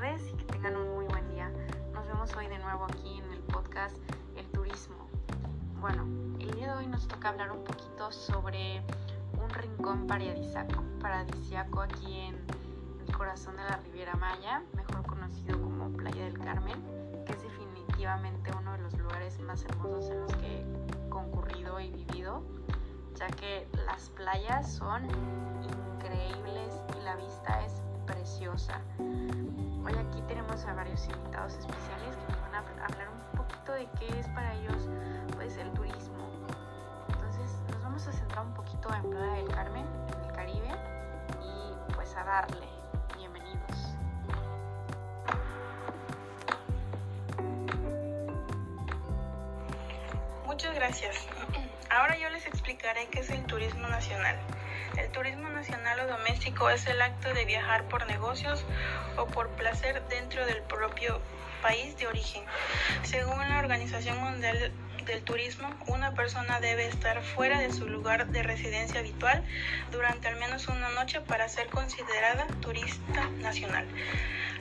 tardes y que tengan un muy buen día. Nos vemos hoy de nuevo aquí en el podcast El Turismo. Bueno, el día de hoy nos toca hablar un poquito sobre un rincón paradisiaco, paradisiaco aquí en el corazón de la Riviera Maya, mejor conocido como Playa del Carmen, que es definitivamente uno de los lugares más hermosos en los que he concurrido y vivido, ya que las playas son increíbles y la vista es preciosa. Hoy aquí tenemos a varios invitados especiales que nos van a hablar un poquito de qué es para ellos pues el turismo. Entonces nos vamos a centrar un poquito en Playa del Carmen, en el Caribe y pues a darle. Bienvenidos. Muchas gracias. Ahora yo les explicaré qué es el turismo nacional. El turismo nacional o doméstico es el acto de viajar por negocios o por placer dentro del propio país de origen. Según la Organización Mundial del Turismo, una persona debe estar fuera de su lugar de residencia habitual durante al menos una noche para ser considerada turista nacional.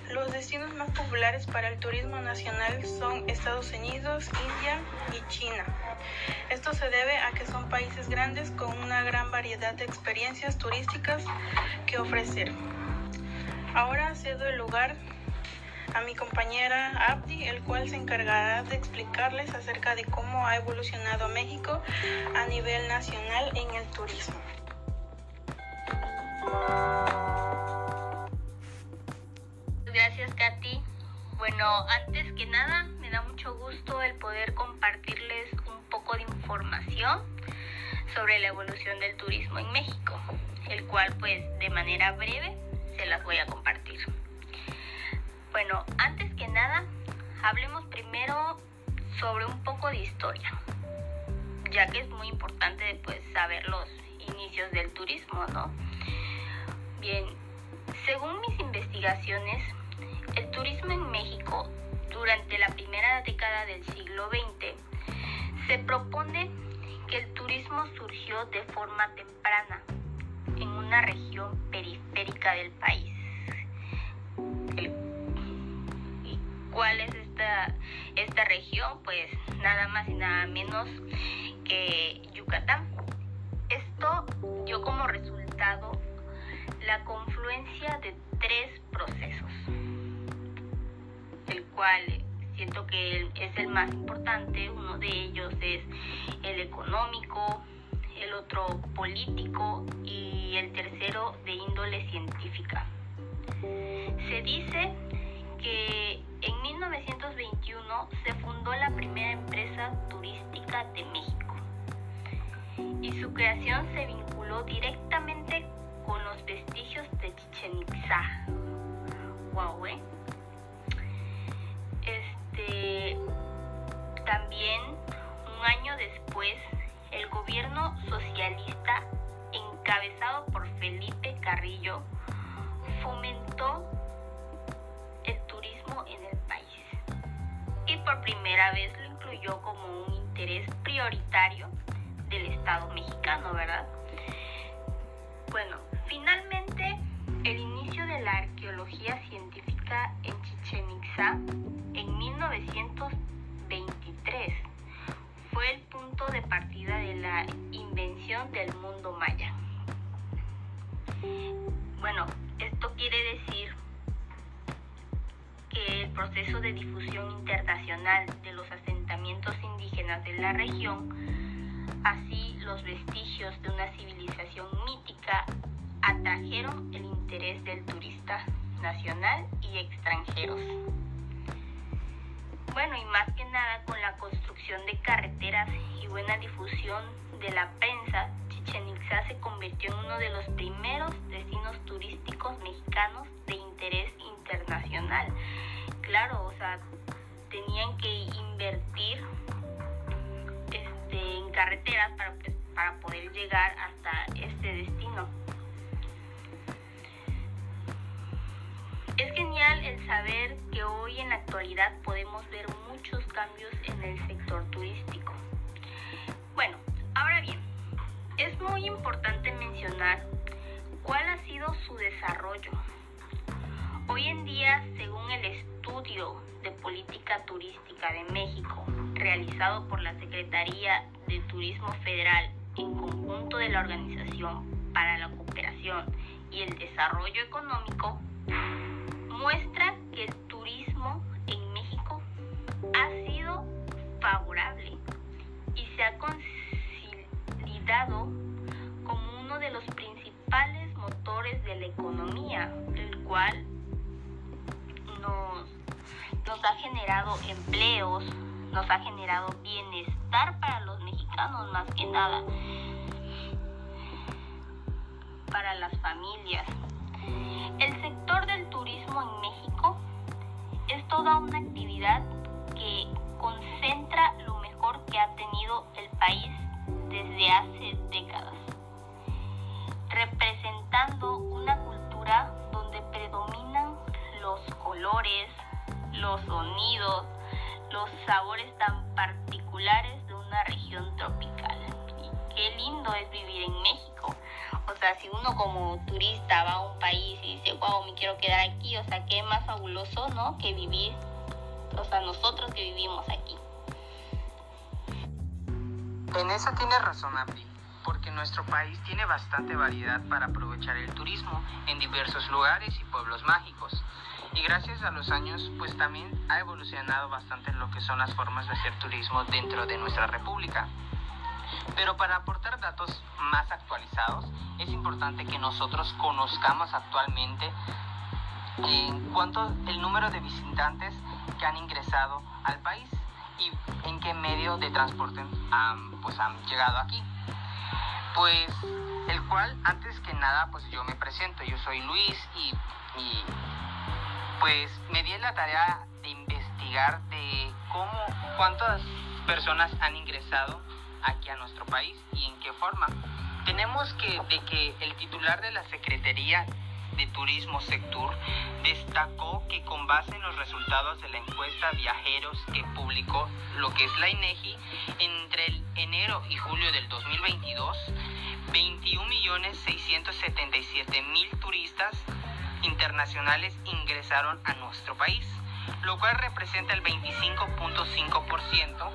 Los destinos más populares para el turismo nacional son Estados Unidos, India China. Esto se debe a que son países grandes con una gran variedad de experiencias turísticas que ofrecer. Ahora cedo el lugar a mi compañera Abdi, el cual se encargará de explicarles acerca de cómo ha evolucionado México a nivel nacional en el turismo. Gracias, Katy. Bueno, antes que nada, da mucho gusto el poder compartirles un poco de información sobre la evolución del turismo en México, el cual pues de manera breve se las voy a compartir. Bueno, antes que nada, hablemos primero sobre un poco de historia, ya que es muy importante pues saber los inicios del turismo, ¿no? Bien, según mis investigaciones, el turismo en México durante la primera década del siglo XX se propone que el turismo surgió de forma temprana en una región periférica del país. ¿Y cuál es esta, esta región? Pues nada más y nada menos que Yucatán. Esto dio como resultado la confluencia de tres procesos cual siento que es el más importante. Uno de ellos es el económico, el otro político y el tercero de índole científica. Se dice que en 1921 se fundó la primera empresa turística de México y su creación se vinculó directamente con los vestigios de Chichen Itza. Wow, ¿eh? Un año después, el gobierno socialista, encabezado por Felipe Carrillo, fomentó el turismo en el país y por primera vez lo incluyó como un interés prioritario del Estado mexicano, ¿verdad? Difusión internacional de los asentamientos indígenas de la región, así los vestigios de una civilización mítica, atrajeron el interés del turista nacional y extranjeros. Bueno, y más que nada con la construcción de carreteras y buena difusión de la prensa, Chichen Itza se convirtió en uno de los primeros destinos turísticos mexicanos de interés internacional. Claro, o sea, tenían que invertir este, en carreteras para, pues, para poder llegar hasta este destino. Es genial el saber que hoy en la actualidad podemos ver muchos cambios en el sector turístico. Bueno, ahora bien, es muy importante mencionar cuál ha sido su desarrollo Hoy en día, según el estudio de política turística de México, realizado por la Secretaría de Turismo Federal en conjunto de la Organización para la Cooperación y el Desarrollo Económico, muestra que el turismo en México ha sido favorable y se ha consolidado como uno de los principales motores de la economía, el cual nos, nos ha generado empleos, nos ha generado bienestar para los mexicanos más que nada, para las familias. El sector del turismo en México es toda una actividad que concentra lo mejor que ha tenido el país desde hace décadas, representando una cultura donde predominan los colores, los sonidos, los sabores tan particulares de una región tropical. Qué lindo es vivir en México. O sea, si uno como turista va a un país y dice, wow, me quiero quedar aquí, o sea, qué más fabuloso, ¿no? Que vivir, o sea, nosotros que vivimos aquí. En eso tiene razón, Abdi, porque nuestro país tiene bastante variedad para aprovechar el turismo en diversos lugares y pueblos mágicos. Y gracias a los años, pues también ha evolucionado bastante lo que son las formas de hacer turismo dentro de nuestra república. Pero para aportar datos más actualizados, es importante que nosotros conozcamos actualmente en cuanto el número de visitantes que han ingresado al país y en qué medio de transporte han, pues, han llegado aquí. Pues el cual, antes que nada, pues yo me presento, yo soy Luis y pues me di la tarea de investigar de cómo, cuántas personas han ingresado aquí a nuestro país y en qué forma. Tenemos que de que el titular de la Secretaría de Turismo Sectur destacó que con base en los resultados de la encuesta viajeros que publicó lo que es la INEGI entre el enero y julio del 2022 21.677.000 turistas internacionales ingresaron a nuestro país, lo cual representa el 25.5%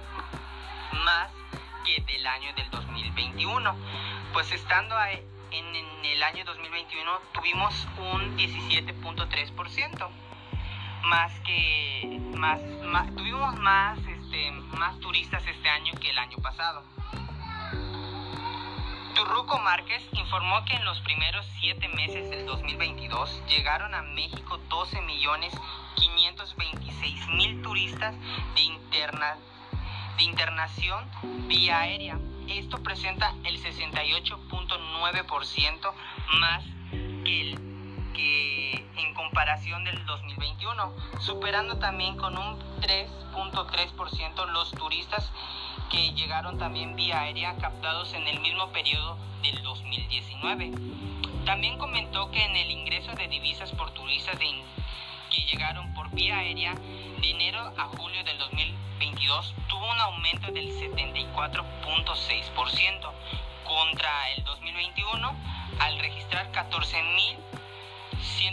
más que del año del 2021. Pues estando en, el año 2021 tuvimos un 17.3% más que más, tuvimos más este más turistas este año que el año pasado. Turruco Márquez informó que en los primeros siete meses del 2022 llegaron a México 12 millones 526 mil turistas de, interna, de internación vía aérea. Esto presenta el 68.9% más que, el, que en comparación del 2021, superando también con un 3.3% los turistas que llegaron también vía aérea captados en el mismo periodo del 2019. También comentó que en el ingreso de divisas por turistas que llegaron por vía aérea de enero a julio del 2022 tuvo un aumento del 74.6% contra el 2021 al registrar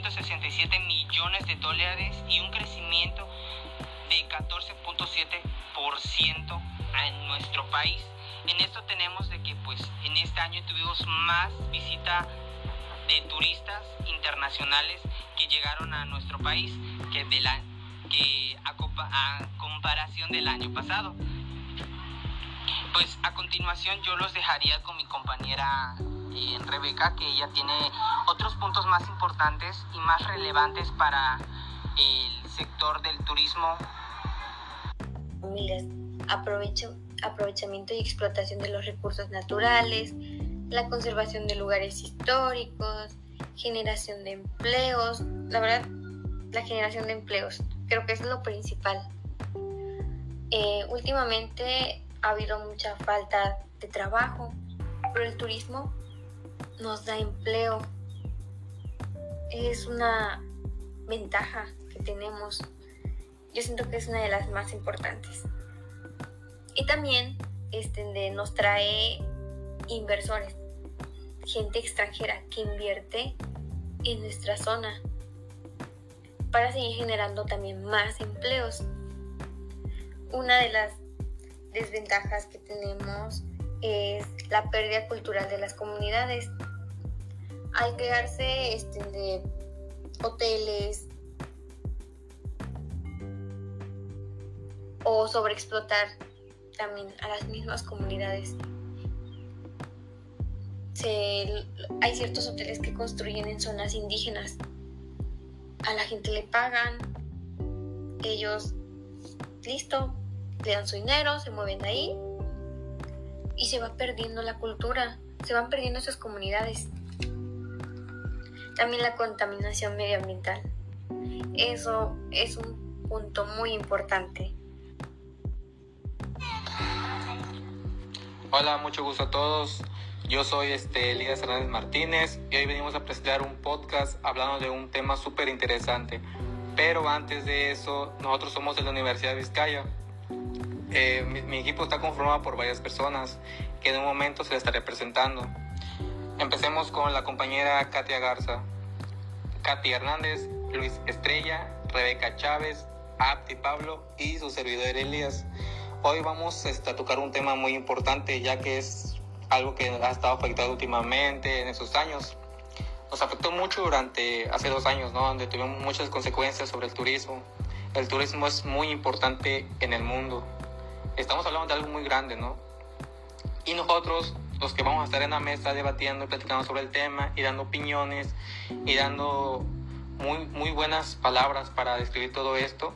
14.167 millones de dólares y un crecimiento de 14.7% en nuestro país. En esto tenemos de que pues en este año tuvimos más visita de turistas internacionales que llegaron a nuestro país que, de la, que a, a comparación del año pasado. Pues a continuación yo los dejaría con mi compañera eh, Rebeca, que ella tiene otros puntos más importantes y más relevantes para el sector del turismo. Miles aprovechamiento y explotación de los recursos naturales, la conservación de lugares históricos, generación de empleos, la verdad, la generación de empleos, creo que es lo principal. Eh, últimamente ha habido mucha falta de trabajo, pero el turismo nos da empleo. Es una ventaja que tenemos. Yo siento que es una de las más importantes. Y también este, nos trae inversores, gente extranjera que invierte en nuestra zona. para seguir generando también más empleos. Una de las desventajas que tenemos es la pérdida cultural de las comunidades. Al crearse este, de hoteles o sobreexplotar también a las mismas comunidades. hay ciertos hoteles que construyen en zonas indígenas. A la gente le pagan, ellos, listo, le dan su dinero, se mueven de ahí y se va perdiendo la cultura, se van perdiendo esas comunidades. También la contaminación medioambiental. Eso es un punto muy importante. Hola, mucho gusto a todos. Yo soy este, Elías Hernández Martínez y hoy venimos a presentar un podcast hablando de un tema súper interesante. Pero antes de eso, nosotros somos de la Universidad de Vizcaya eh, mi, equipo está conformado por varias personas que en un momento se les estaré presentando. Empecemos con la compañera Katia Garza, Katy Hernández, Luis Estrella, Rebeca Chávez, Apti Pablo y su servidor Elías. Hoy vamos a tocar un tema muy importante ya que es algo que ha estado afectado últimamente en esos años. Nos afectó mucho durante hace dos años, ¿no? donde tuvimos muchas consecuencias sobre el turismo. El turismo es muy importante en el mundo estamos hablando de algo muy grande, ¿no? Y nosotros, los que vamos a estar en la mesa debatiendo y platicando sobre el tema y dando opiniones y dando muy, muy buenas palabras para describir todo esto,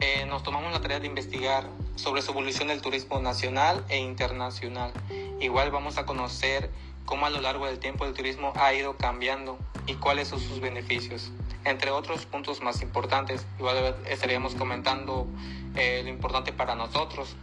eh, nos tomamos la tarea de investigar sobre su evolución del turismo nacional e internacional. Igual vamos a conocer cómo a lo largo del tiempo el turismo ha ido cambiando y cuáles son sus beneficios. Entre otros puntos más importantes, igual estaríamos comentando eh, lo importante para nosotros,